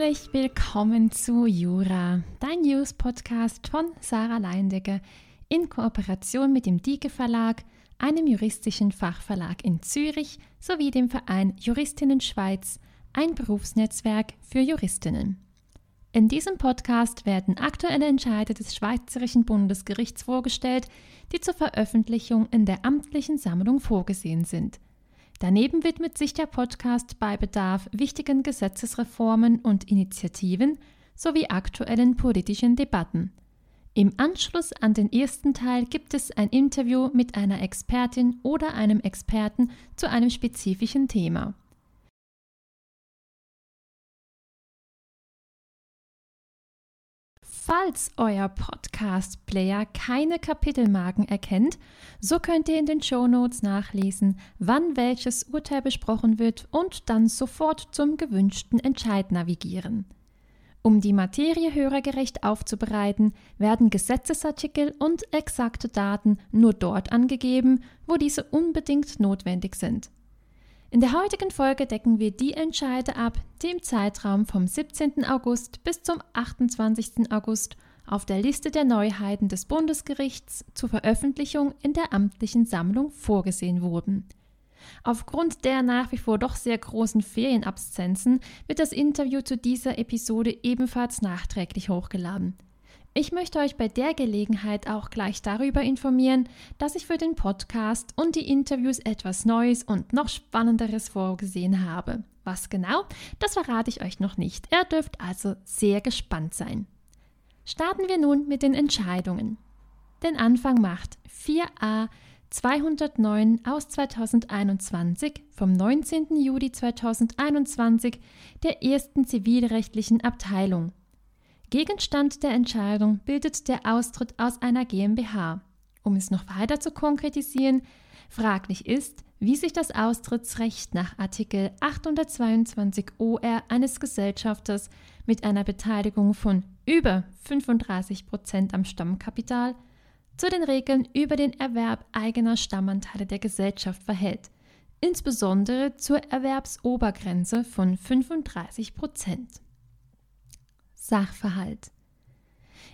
Herzlich willkommen zu Jura, dein News-Podcast von Sarah Leindecke in Kooperation mit dem Dieke Verlag, einem juristischen Fachverlag in Zürich sowie dem Verein Juristinnen Schweiz, ein Berufsnetzwerk für Juristinnen. In diesem Podcast werden aktuelle Entscheide des Schweizerischen Bundesgerichts vorgestellt, die zur Veröffentlichung in der amtlichen Sammlung vorgesehen sind. Daneben widmet sich der Podcast bei Bedarf wichtigen Gesetzesreformen und Initiativen sowie aktuellen politischen Debatten. Im Anschluss an den ersten Teil gibt es ein Interview mit einer Expertin oder einem Experten zu einem spezifischen Thema. Falls euer Podcast-Player keine Kapitelmarken erkennt, so könnt ihr in den Show Notes nachlesen, wann welches Urteil besprochen wird und dann sofort zum gewünschten Entscheid navigieren. Um die Materie hörergerecht aufzubereiten, werden Gesetzesartikel und exakte Daten nur dort angegeben, wo diese unbedingt notwendig sind. In der heutigen Folge decken wir die Entscheide ab, die im Zeitraum vom 17. August bis zum 28. August auf der Liste der Neuheiten des Bundesgerichts zur Veröffentlichung in der amtlichen Sammlung vorgesehen wurden. Aufgrund der nach wie vor doch sehr großen Ferienabsenzen wird das Interview zu dieser Episode ebenfalls nachträglich hochgeladen. Ich möchte euch bei der Gelegenheit auch gleich darüber informieren, dass ich für den Podcast und die Interviews etwas Neues und noch Spannenderes vorgesehen habe. Was genau, das verrate ich euch noch nicht. Ihr dürft also sehr gespannt sein. Starten wir nun mit den Entscheidungen. Den Anfang macht 4a 209 aus 2021 vom 19. Juli 2021 der ersten zivilrechtlichen Abteilung Gegenstand der Entscheidung bildet der Austritt aus einer GmbH. Um es noch weiter zu konkretisieren, fraglich ist, wie sich das Austrittsrecht nach Artikel 822 OR eines Gesellschafters mit einer Beteiligung von über 35 Prozent am Stammkapital zu den Regeln über den Erwerb eigener Stammanteile der Gesellschaft verhält, insbesondere zur Erwerbsobergrenze von 35 Prozent. Sachverhalt.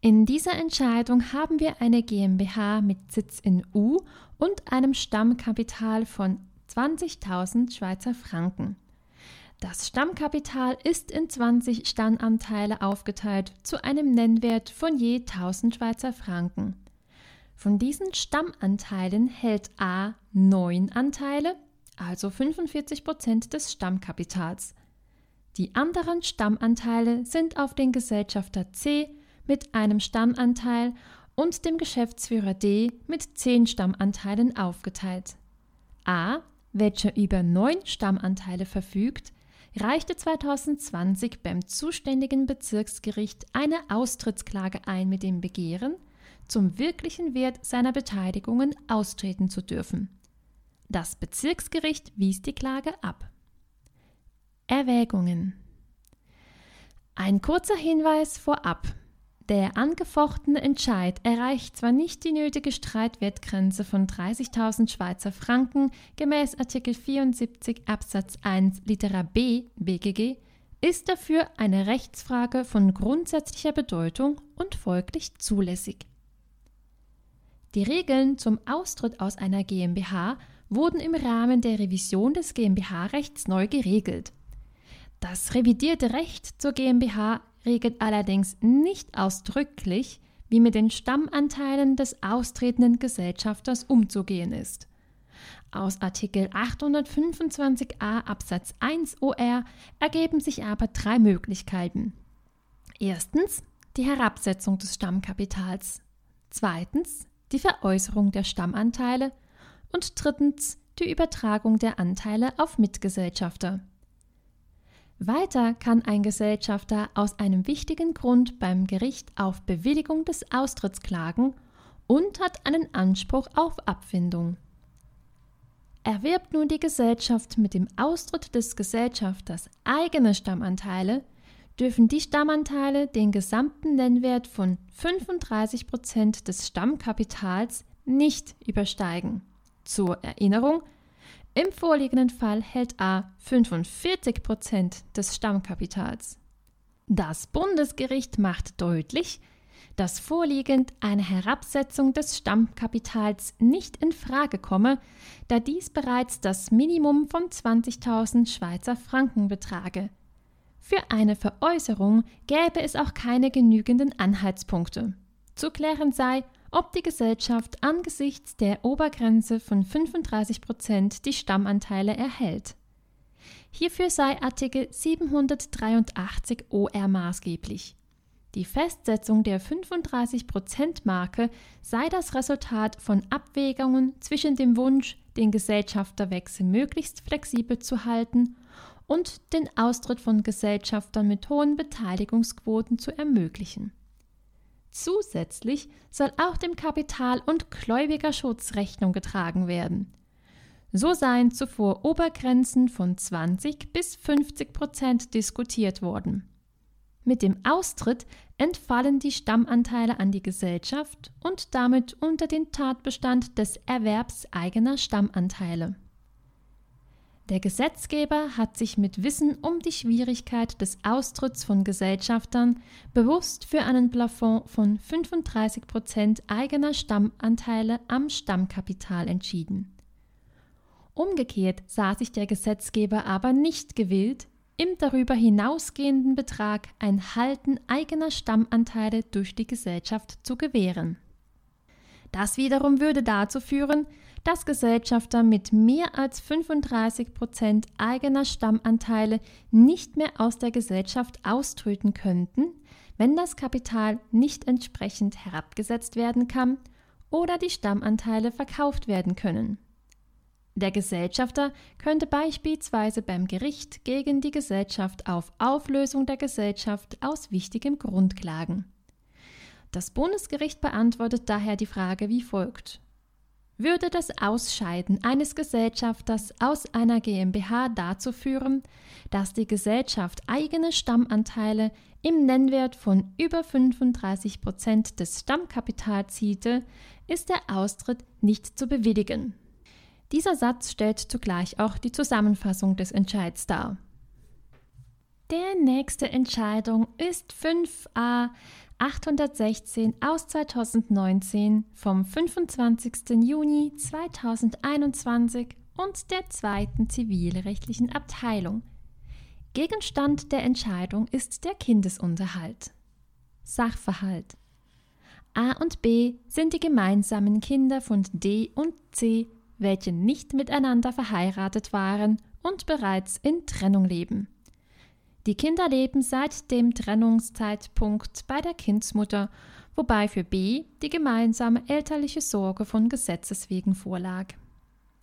In dieser Entscheidung haben wir eine GmbH mit Sitz in U und einem Stammkapital von 20.000 Schweizer Franken. Das Stammkapital ist in 20 Stammanteile aufgeteilt zu einem Nennwert von je 1000 Schweizer Franken. Von diesen Stammanteilen hält A 9 Anteile, also 45 Prozent des Stammkapitals. Die anderen Stammanteile sind auf den Gesellschafter C mit einem Stammanteil und dem Geschäftsführer D mit zehn Stammanteilen aufgeteilt. A, welcher über neun Stammanteile verfügt, reichte 2020 beim zuständigen Bezirksgericht eine Austrittsklage ein mit dem Begehren, zum wirklichen Wert seiner Beteiligungen austreten zu dürfen. Das Bezirksgericht wies die Klage ab. Erwägungen. Ein kurzer Hinweis vorab. Der angefochtene Entscheid erreicht zwar nicht die nötige Streitwertgrenze von 30.000 Schweizer Franken gemäß Artikel 74 Absatz 1 Litera B BGG, ist dafür eine Rechtsfrage von grundsätzlicher Bedeutung und folglich zulässig. Die Regeln zum Austritt aus einer GmbH wurden im Rahmen der Revision des GmbH-Rechts neu geregelt. Das revidierte Recht zur GmbH regelt allerdings nicht ausdrücklich, wie mit den Stammanteilen des austretenden Gesellschafters umzugehen ist. Aus Artikel 825a Absatz 1 OR ergeben sich aber drei Möglichkeiten. Erstens die Herabsetzung des Stammkapitals, zweitens die Veräußerung der Stammanteile und drittens die Übertragung der Anteile auf Mitgesellschafter. Weiter kann ein Gesellschafter aus einem wichtigen Grund beim Gericht auf Bewilligung des Austritts klagen und hat einen Anspruch auf Abfindung. Erwirbt nun die Gesellschaft mit dem Austritt des Gesellschafters eigene Stammanteile, dürfen die Stammanteile den gesamten Nennwert von 35 Prozent des Stammkapitals nicht übersteigen. Zur Erinnerung, im vorliegenden Fall hält A 45 Prozent des Stammkapitals. Das Bundesgericht macht deutlich, dass vorliegend eine Herabsetzung des Stammkapitals nicht in Frage komme, da dies bereits das Minimum von 20.000 Schweizer Franken betrage. Für eine Veräußerung gäbe es auch keine genügenden Anhaltspunkte. Zu klären sei, ob die Gesellschaft angesichts der Obergrenze von 35 Prozent die Stammanteile erhält. Hierfür sei Artikel 783 OR maßgeblich. Die Festsetzung der 35%-Marke sei das Resultat von Abwägungen zwischen dem Wunsch, den Gesellschafterwechsel möglichst flexibel zu halten und den Austritt von Gesellschaftern mit hohen Beteiligungsquoten zu ermöglichen. Zusätzlich soll auch dem Kapital- und Gläubigerschutz Rechnung getragen werden. So seien zuvor Obergrenzen von 20 bis 50 Prozent diskutiert worden. Mit dem Austritt entfallen die Stammanteile an die Gesellschaft und damit unter den Tatbestand des Erwerbs eigener Stammanteile. Der Gesetzgeber hat sich mit Wissen um die Schwierigkeit des Austritts von Gesellschaftern bewusst für einen Plafond von 35 Prozent eigener Stammanteile am Stammkapital entschieden. Umgekehrt sah sich der Gesetzgeber aber nicht gewillt, im darüber hinausgehenden Betrag ein Halten eigener Stammanteile durch die Gesellschaft zu gewähren. Das wiederum würde dazu führen, dass Gesellschafter mit mehr als 35 Prozent eigener Stammanteile nicht mehr aus der Gesellschaft austreten könnten, wenn das Kapital nicht entsprechend herabgesetzt werden kann oder die Stammanteile verkauft werden können. Der Gesellschafter könnte beispielsweise beim Gericht gegen die Gesellschaft auf Auflösung der Gesellschaft aus wichtigem Grund klagen. Das Bundesgericht beantwortet daher die Frage wie folgt. Würde das Ausscheiden eines Gesellschafters aus einer GmbH dazu führen, dass die Gesellschaft eigene Stammanteile im Nennwert von über 35 Prozent des Stammkapitals zielte, ist der Austritt nicht zu bewilligen. Dieser Satz stellt zugleich auch die Zusammenfassung des Entscheids dar. Der nächste Entscheidung ist 5a 816 aus 2019 vom 25. Juni 2021 und der zweiten zivilrechtlichen Abteilung. Gegenstand der Entscheidung ist der Kindesunterhalt. Sachverhalt A und B sind die gemeinsamen Kinder von D und C welche nicht miteinander verheiratet waren und bereits in Trennung leben. Die Kinder leben seit dem Trennungszeitpunkt bei der Kindsmutter, wobei für B die gemeinsame elterliche Sorge von Gesetzes wegen vorlag.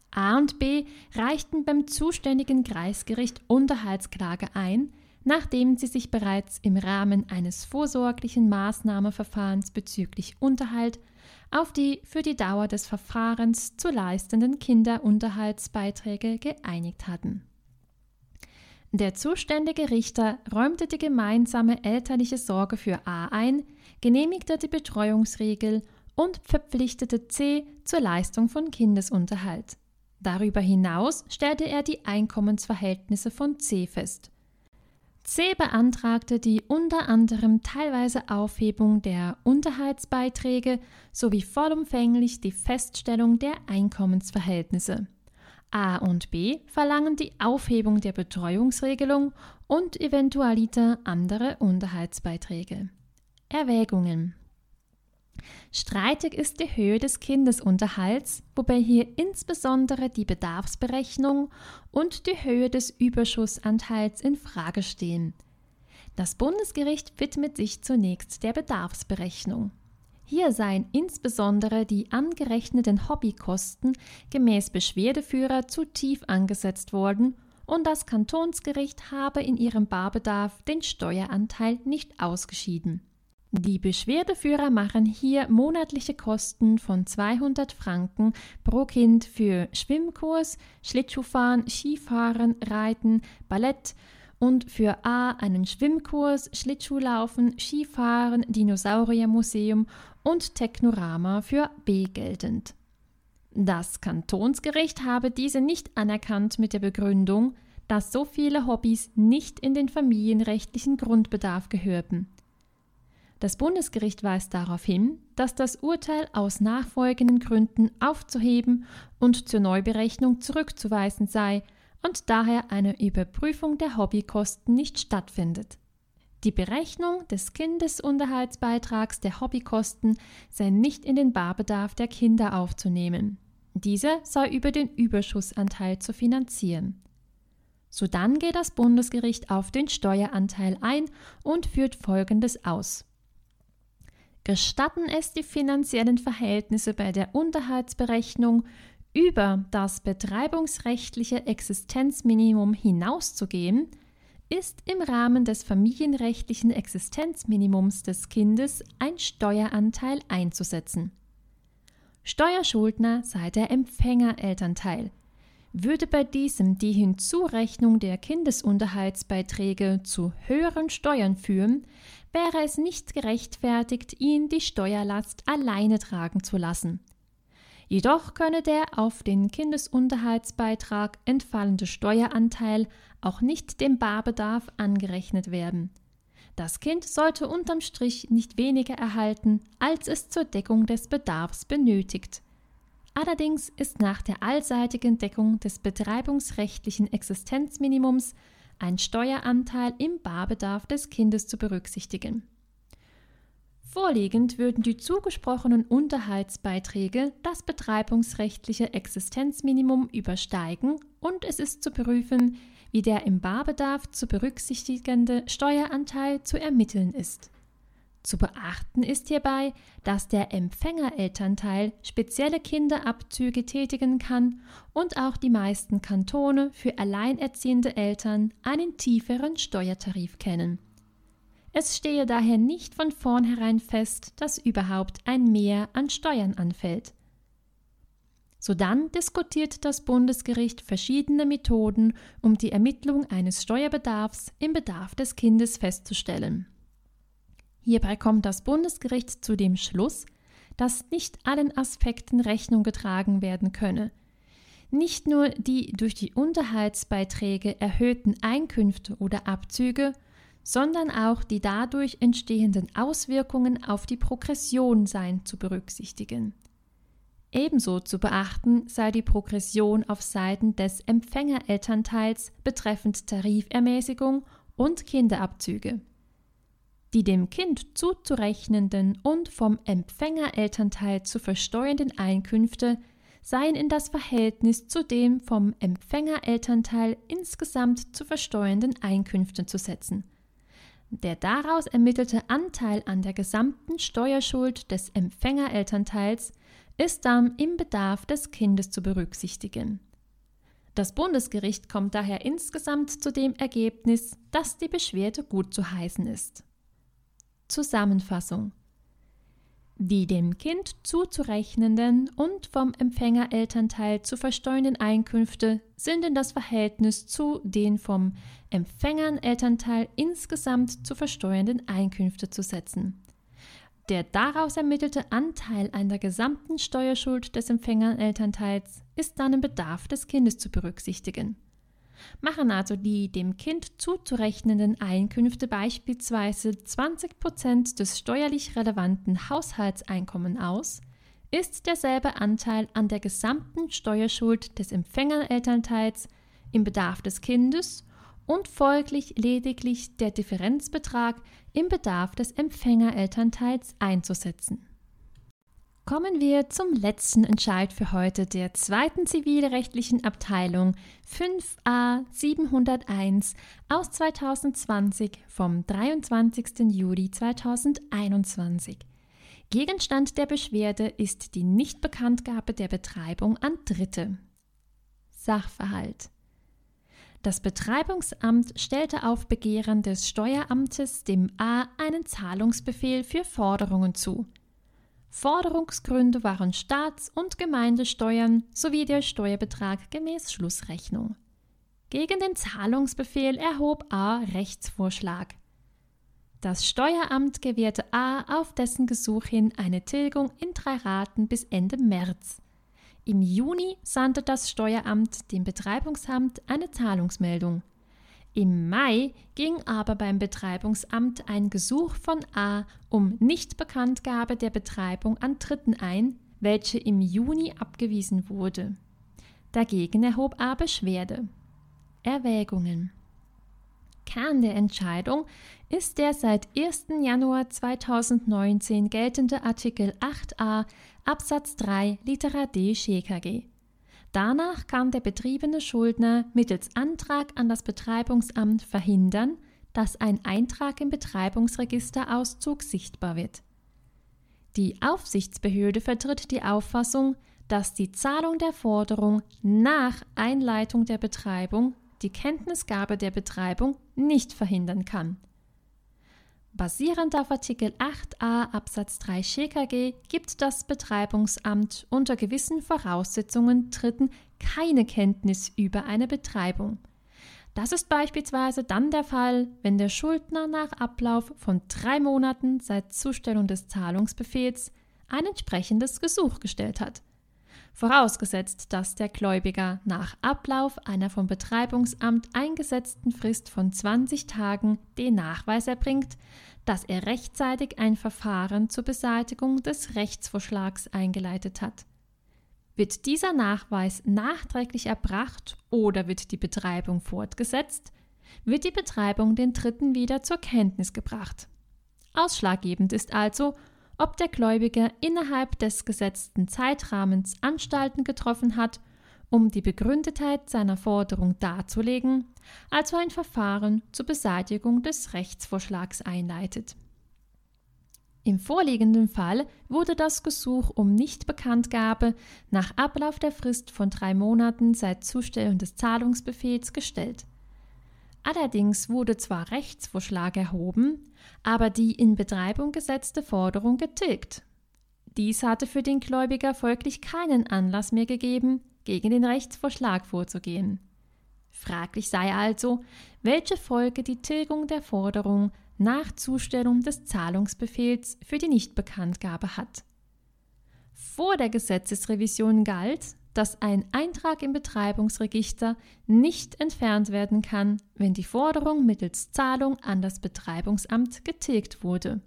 A und B reichten beim zuständigen Kreisgericht Unterhaltsklage ein, nachdem sie sich bereits im Rahmen eines vorsorglichen Maßnahmeverfahrens bezüglich Unterhalt auf die für die Dauer des Verfahrens zu leistenden Kinderunterhaltsbeiträge geeinigt hatten. Der zuständige Richter räumte die gemeinsame elterliche Sorge für A ein, genehmigte die Betreuungsregel und verpflichtete C zur Leistung von Kindesunterhalt. Darüber hinaus stellte er die Einkommensverhältnisse von C fest. C beantragte die unter anderem teilweise Aufhebung der Unterhaltsbeiträge sowie vollumfänglich die Feststellung der Einkommensverhältnisse. A und B verlangen die Aufhebung der Betreuungsregelung und eventualiter andere Unterhaltsbeiträge. Erwägungen Streitig ist die Höhe des Kindesunterhalts, wobei hier insbesondere die Bedarfsberechnung und die Höhe des Überschussanteils in Frage stehen. Das Bundesgericht widmet sich zunächst der Bedarfsberechnung. Hier seien insbesondere die angerechneten Hobbykosten gemäß Beschwerdeführer zu tief angesetzt worden und das Kantonsgericht habe in ihrem Barbedarf den Steueranteil nicht ausgeschieden. Die Beschwerdeführer machen hier monatliche Kosten von 200 Franken pro Kind für Schwimmkurs, Schlittschuhfahren, Skifahren, Reiten, Ballett und für A einen Schwimmkurs, Schlittschuhlaufen, Skifahren, Dinosauriermuseum und Technorama für B geltend. Das Kantonsgericht habe diese nicht anerkannt mit der Begründung, dass so viele Hobbys nicht in den familienrechtlichen Grundbedarf gehörten. Das Bundesgericht weist darauf hin, dass das Urteil aus nachfolgenden Gründen aufzuheben und zur Neuberechnung zurückzuweisen sei und daher eine Überprüfung der Hobbykosten nicht stattfindet. Die Berechnung des Kindesunterhaltsbeitrags der Hobbykosten sei nicht in den Barbedarf der Kinder aufzunehmen. Dieser sei über den Überschussanteil zu finanzieren. Sodann geht das Bundesgericht auf den Steueranteil ein und führt Folgendes aus. Gestatten es die finanziellen Verhältnisse bei der Unterhaltsberechnung über das betreibungsrechtliche Existenzminimum hinauszugehen, ist im Rahmen des familienrechtlichen Existenzminimums des Kindes ein Steueranteil einzusetzen. Steuerschuldner sei der Empfängerelternteil. Würde bei diesem die Hinzurechnung der Kindesunterhaltsbeiträge zu höheren Steuern führen, wäre es nicht gerechtfertigt, ihn die Steuerlast alleine tragen zu lassen. Jedoch könne der auf den Kindesunterhaltsbeitrag entfallende Steueranteil auch nicht dem Barbedarf angerechnet werden. Das Kind sollte unterm Strich nicht weniger erhalten, als es zur Deckung des Bedarfs benötigt. Allerdings ist nach der allseitigen Deckung des betreibungsrechtlichen Existenzminimums ein Steueranteil im Barbedarf des Kindes zu berücksichtigen. Vorliegend würden die zugesprochenen Unterhaltsbeiträge das betreibungsrechtliche Existenzminimum übersteigen und es ist zu prüfen, wie der im Barbedarf zu berücksichtigende Steueranteil zu ermitteln ist. Zu beachten ist hierbei, dass der Empfängerelternteil spezielle Kinderabzüge tätigen kann und auch die meisten Kantone für alleinerziehende Eltern einen tieferen Steuertarif kennen. Es stehe daher nicht von vornherein fest, dass überhaupt ein Mehr an Steuern anfällt. Sodann diskutiert das Bundesgericht verschiedene Methoden, um die Ermittlung eines Steuerbedarfs im Bedarf des Kindes festzustellen. Hierbei kommt das Bundesgericht zu dem Schluss, dass nicht allen Aspekten Rechnung getragen werden könne. Nicht nur die durch die Unterhaltsbeiträge erhöhten Einkünfte oder Abzüge, sondern auch die dadurch entstehenden Auswirkungen auf die Progression seien zu berücksichtigen. Ebenso zu beachten sei die Progression auf Seiten des Empfängerelternteils betreffend Tarifermäßigung und Kinderabzüge. Die dem Kind zuzurechnenden und vom Empfängerelternteil zu versteuernden Einkünfte seien in das Verhältnis zu dem vom Empfängerelternteil insgesamt zu versteuernden Einkünften zu setzen – der daraus ermittelte Anteil an der gesamten Steuerschuld des Empfängerelternteils ist dann im Bedarf des Kindes zu berücksichtigen. Das Bundesgericht kommt daher insgesamt zu dem Ergebnis, dass die Beschwerde gut zu heißen ist. Zusammenfassung die dem Kind zuzurechnenden und vom Empfängerelternteil zu versteuernden Einkünfte sind in das Verhältnis zu den vom Empfängerelternteil insgesamt zu versteuernden Einkünfte zu setzen. Der daraus ermittelte Anteil an der gesamten Steuerschuld des Empfängerelternteils ist dann im Bedarf des Kindes zu berücksichtigen. Machen also die dem Kind zuzurechnenden Einkünfte beispielsweise 20 Prozent des steuerlich relevanten Haushaltseinkommen aus, ist derselbe Anteil an der gesamten Steuerschuld des Empfängerelternteils im Bedarf des Kindes und folglich lediglich der Differenzbetrag im Bedarf des Empfängerelternteils einzusetzen. Kommen wir zum letzten Entscheid für heute der zweiten zivilrechtlichen Abteilung 5a 701 aus 2020 vom 23. Juli 2021. Gegenstand der Beschwerde ist die Nichtbekanntgabe der Betreibung an Dritte. Sachverhalt das Betreibungsamt stellte auf Begehren des Steueramtes dem A einen Zahlungsbefehl für Forderungen zu. Forderungsgründe waren Staats- und Gemeindesteuern sowie der Steuerbetrag gemäß Schlussrechnung. Gegen den Zahlungsbefehl erhob A Rechtsvorschlag. Das Steueramt gewährte A auf dessen Gesuch hin eine Tilgung in drei Raten bis Ende März. Im Juni sandte das Steueramt dem Betreibungsamt eine Zahlungsmeldung. Im Mai ging aber beim Betreibungsamt ein Gesuch von A um Nichtbekanntgabe der Betreibung an Dritten ein, welche im Juni abgewiesen wurde. Dagegen erhob A Beschwerde. Erwägungen Kern der Entscheidung ist der seit 1. Januar 2019 geltende Artikel 8a Absatz 3 Litera D SchKG. Danach kann der betriebene Schuldner mittels Antrag an das Betreibungsamt verhindern, dass ein Eintrag im Betreibungsregisterauszug sichtbar wird. Die Aufsichtsbehörde vertritt die Auffassung, dass die Zahlung der Forderung nach Einleitung der Betreibung die Kenntnisgabe der Betreibung nicht verhindern kann. Basierend auf Artikel 8a Absatz 3 SchKG gibt das Betreibungsamt unter gewissen Voraussetzungen Dritten keine Kenntnis über eine Betreibung. Das ist beispielsweise dann der Fall, wenn der Schuldner nach Ablauf von drei Monaten seit Zustellung des Zahlungsbefehls ein entsprechendes Gesuch gestellt hat vorausgesetzt, dass der Gläubiger nach Ablauf einer vom Betreibungsamt eingesetzten Frist von 20 Tagen den Nachweis erbringt, dass er rechtzeitig ein Verfahren zur Beseitigung des Rechtsvorschlags eingeleitet hat. Wird dieser Nachweis nachträglich erbracht oder wird die Betreibung fortgesetzt, wird die Betreibung den Dritten wieder zur Kenntnis gebracht. Ausschlaggebend ist also, ob der Gläubiger innerhalb des gesetzten Zeitrahmens Anstalten getroffen hat, um die Begründetheit seiner Forderung darzulegen, also ein Verfahren zur Beseitigung des Rechtsvorschlags einleitet. Im vorliegenden Fall wurde das Gesuch um Nichtbekanntgabe nach Ablauf der Frist von drei Monaten seit Zustellung des Zahlungsbefehls gestellt. Allerdings wurde zwar Rechtsvorschlag erhoben, aber die in Betreibung gesetzte Forderung getilgt. Dies hatte für den Gläubiger folglich keinen Anlass mehr gegeben, gegen den Rechtsvorschlag vorzugehen. Fraglich sei also, welche Folge die Tilgung der Forderung nach Zustellung des Zahlungsbefehls für die Nichtbekanntgabe hat. Vor der Gesetzesrevision galt, dass ein Eintrag im Betreibungsregister nicht entfernt werden kann, wenn die Forderung mittels Zahlung an das Betreibungsamt getilgt wurde.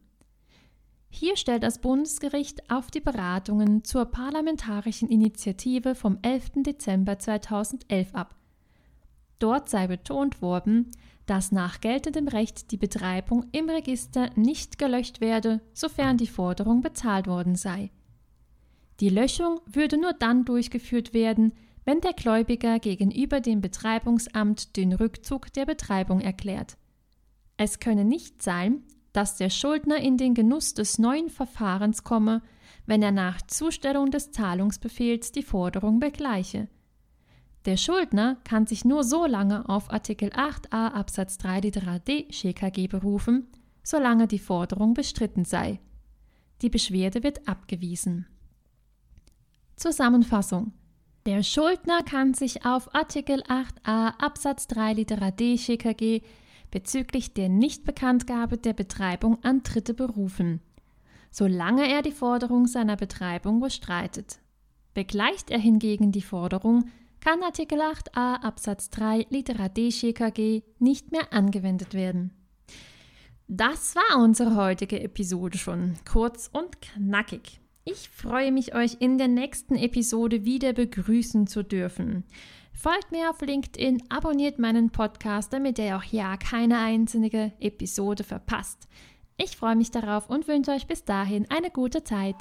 Hier stellt das Bundesgericht auf die Beratungen zur parlamentarischen Initiative vom 11. Dezember 2011 ab. Dort sei betont worden, dass nach geltendem Recht die Betreibung im Register nicht gelöscht werde, sofern die Forderung bezahlt worden sei. Die Löschung würde nur dann durchgeführt werden, wenn der Gläubiger gegenüber dem Betreibungsamt den Rückzug der Betreibung erklärt. Es könne nicht sein, dass der Schuldner in den Genuss des neuen Verfahrens komme, wenn er nach Zustellung des Zahlungsbefehls die Forderung begleiche. Der Schuldner kann sich nur so lange auf Artikel 8a Absatz 3 Litera d SchKG berufen, solange die Forderung bestritten sei. Die Beschwerde wird abgewiesen. Zusammenfassung. Der Schuldner kann sich auf Artikel 8a Absatz 3 Litera d SchKG bezüglich der Nichtbekanntgabe der Betreibung an Dritte berufen, solange er die Forderung seiner Betreibung bestreitet. Begleicht er hingegen die Forderung, kann Artikel 8a Absatz 3 Litera d SchKG nicht mehr angewendet werden. Das war unsere heutige Episode schon, kurz und knackig. Ich freue mich, euch in der nächsten Episode wieder begrüßen zu dürfen. Folgt mir auf LinkedIn, abonniert meinen Podcast, damit ihr auch ja keine einzige Episode verpasst. Ich freue mich darauf und wünsche euch bis dahin eine gute Zeit.